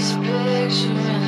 this picture.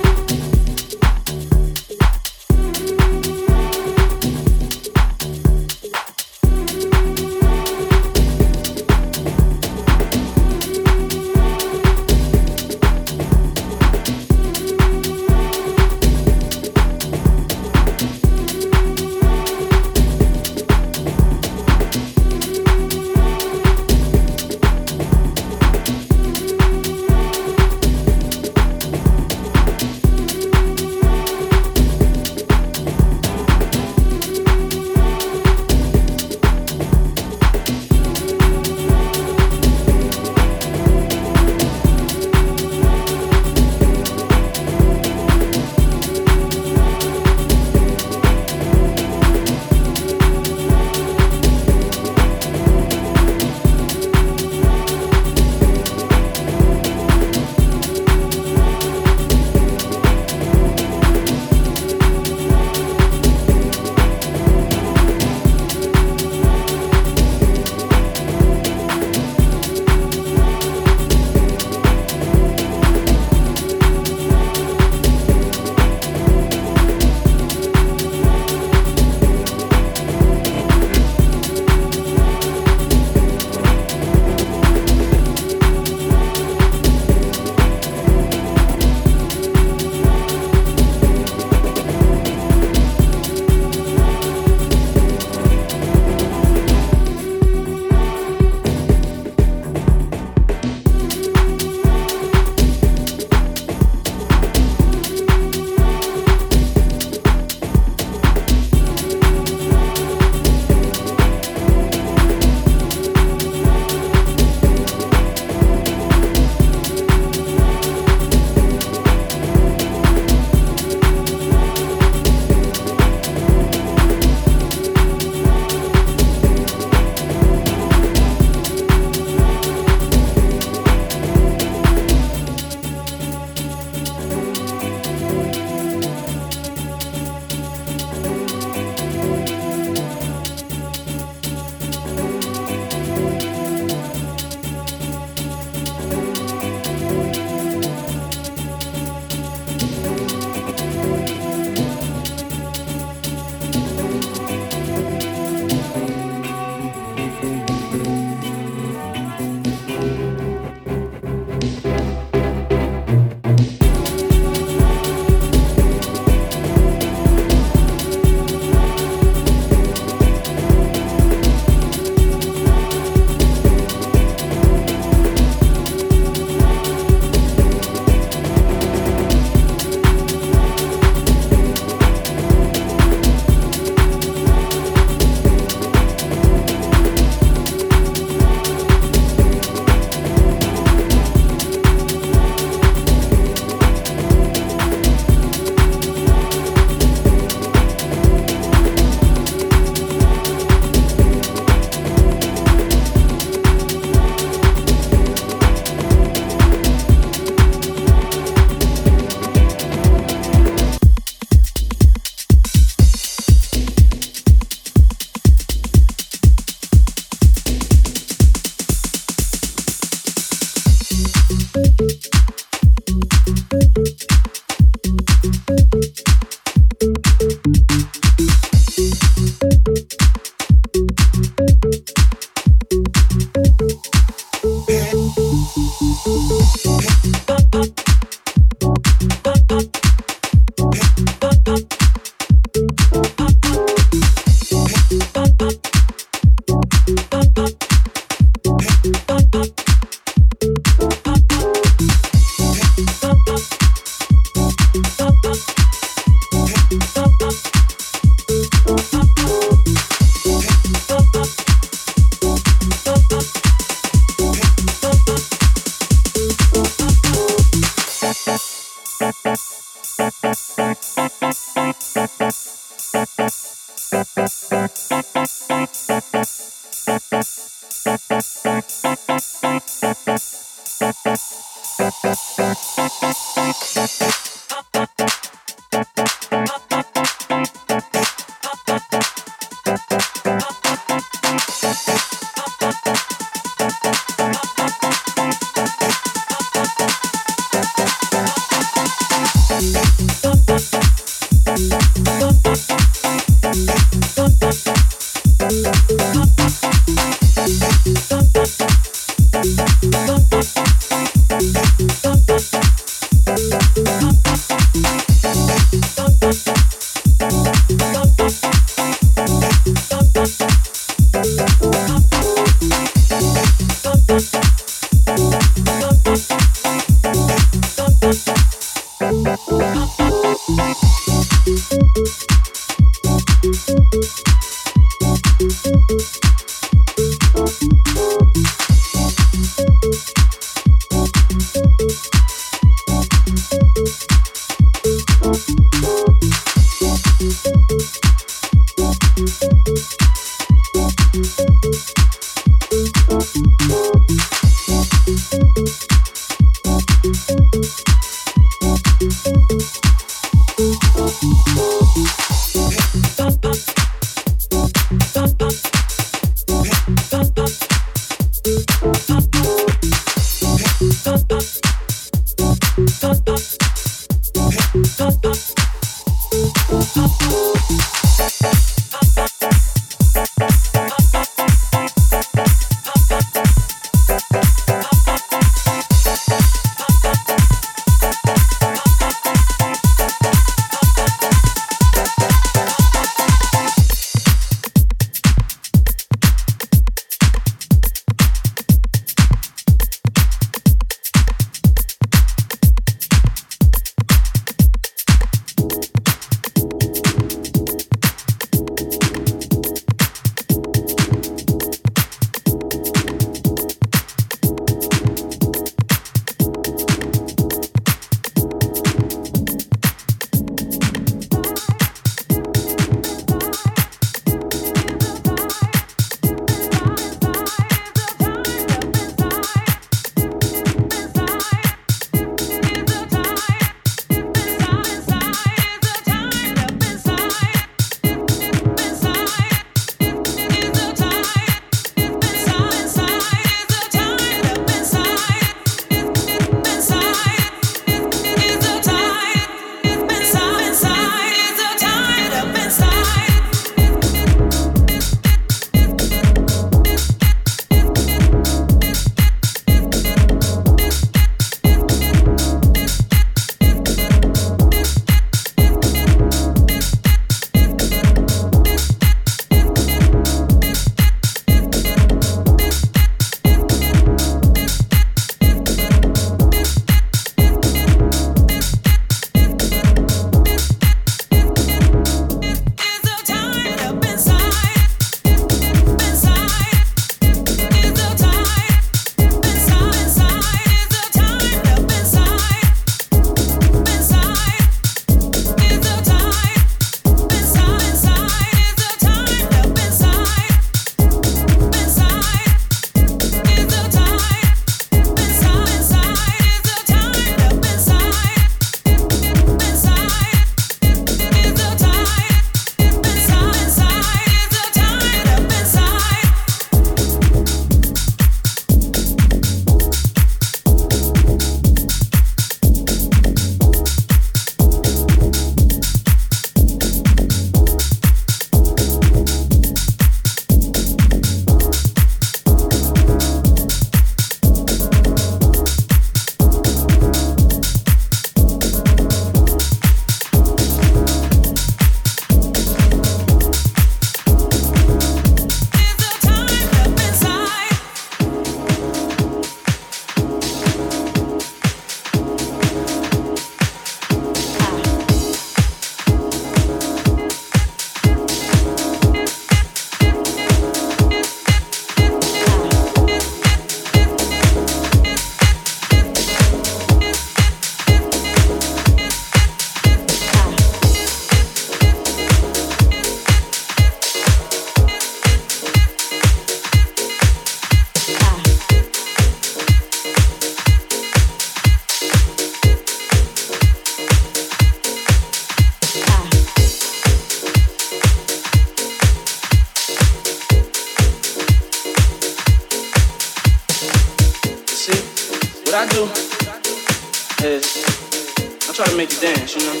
I try to make you dance, you know.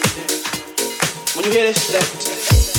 When you hear this, that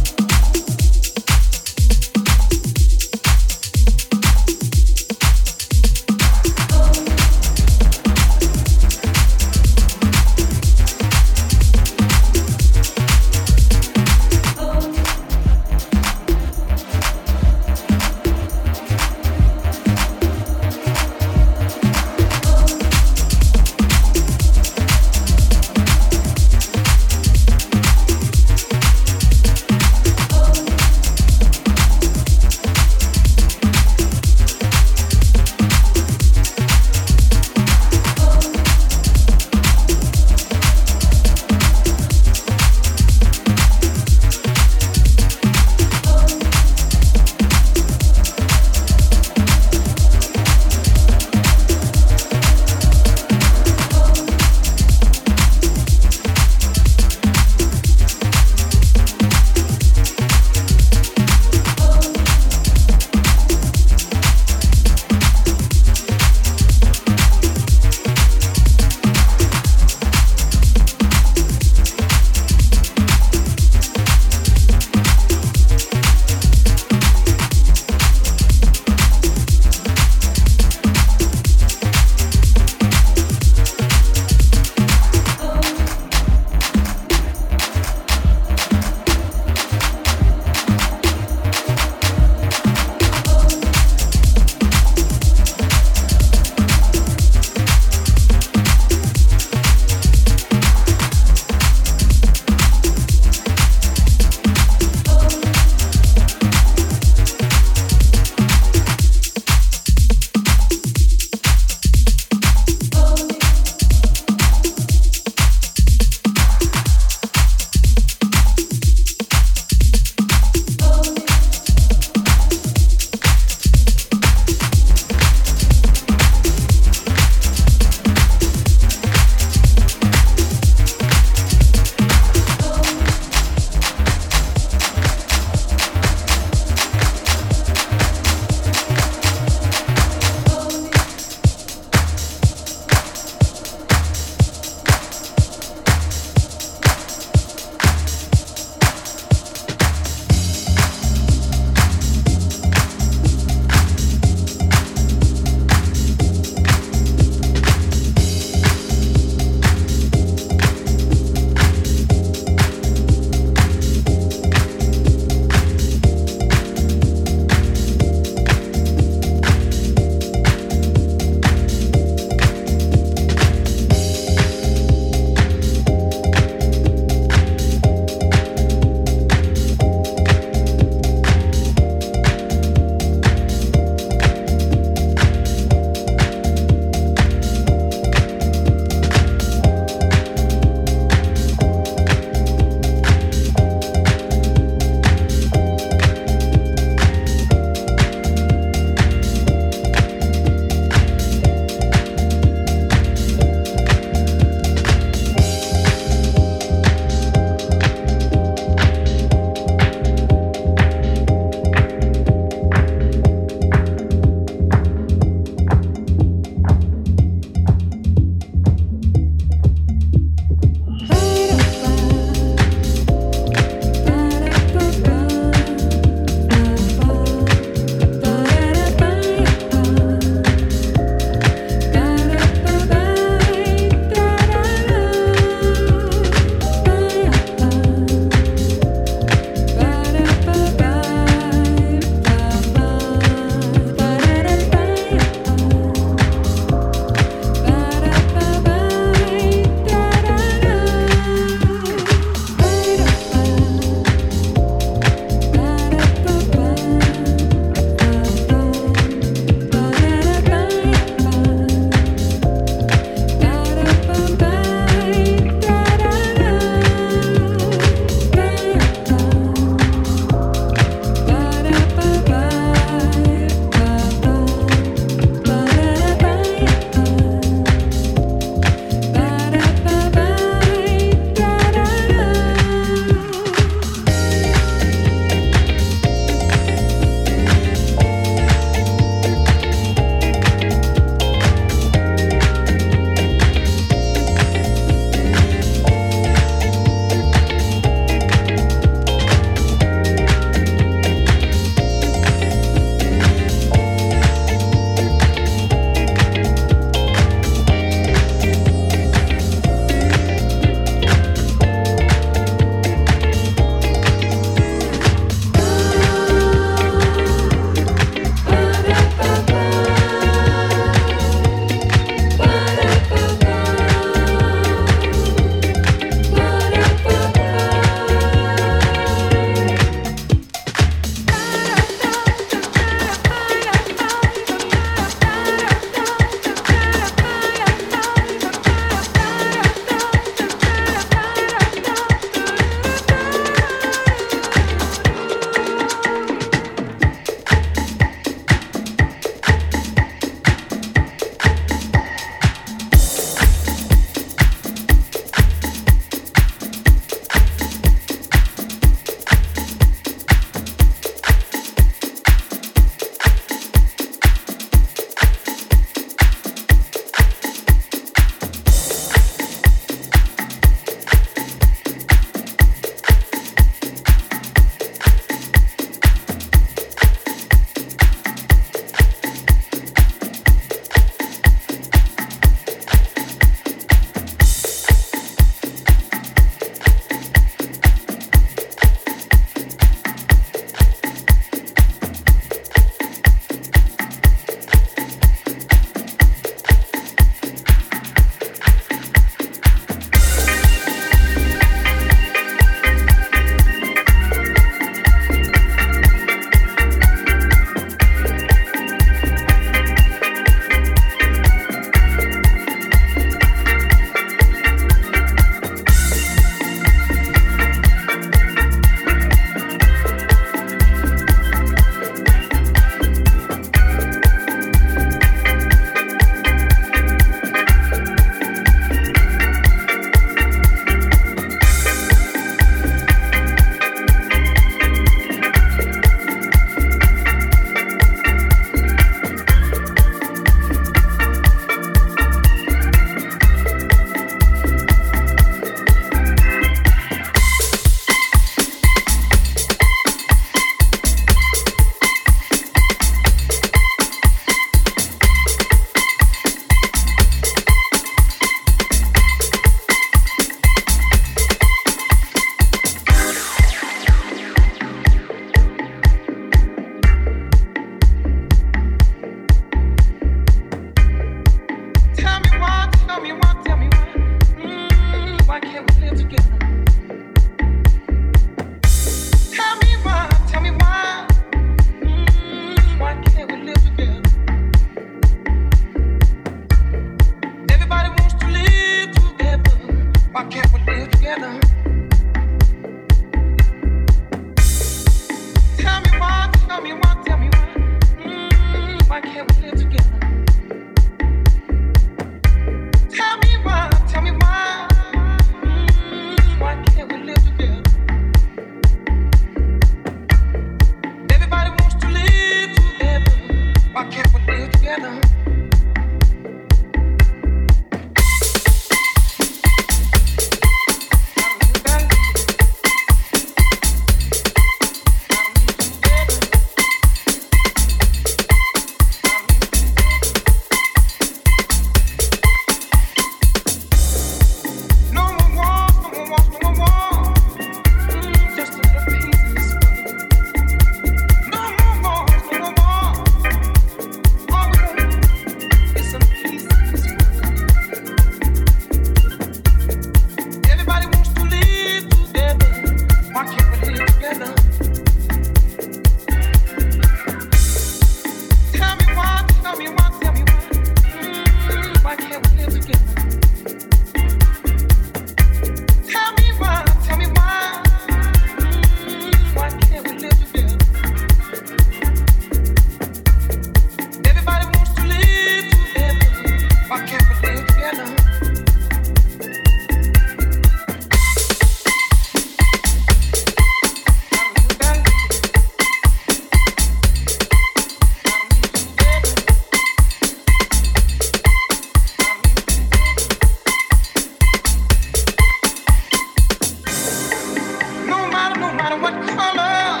matter what color,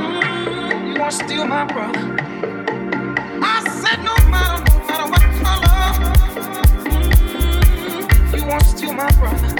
mm, you are still my brother. I said no matter, no matter what color, mm, you are still my brother.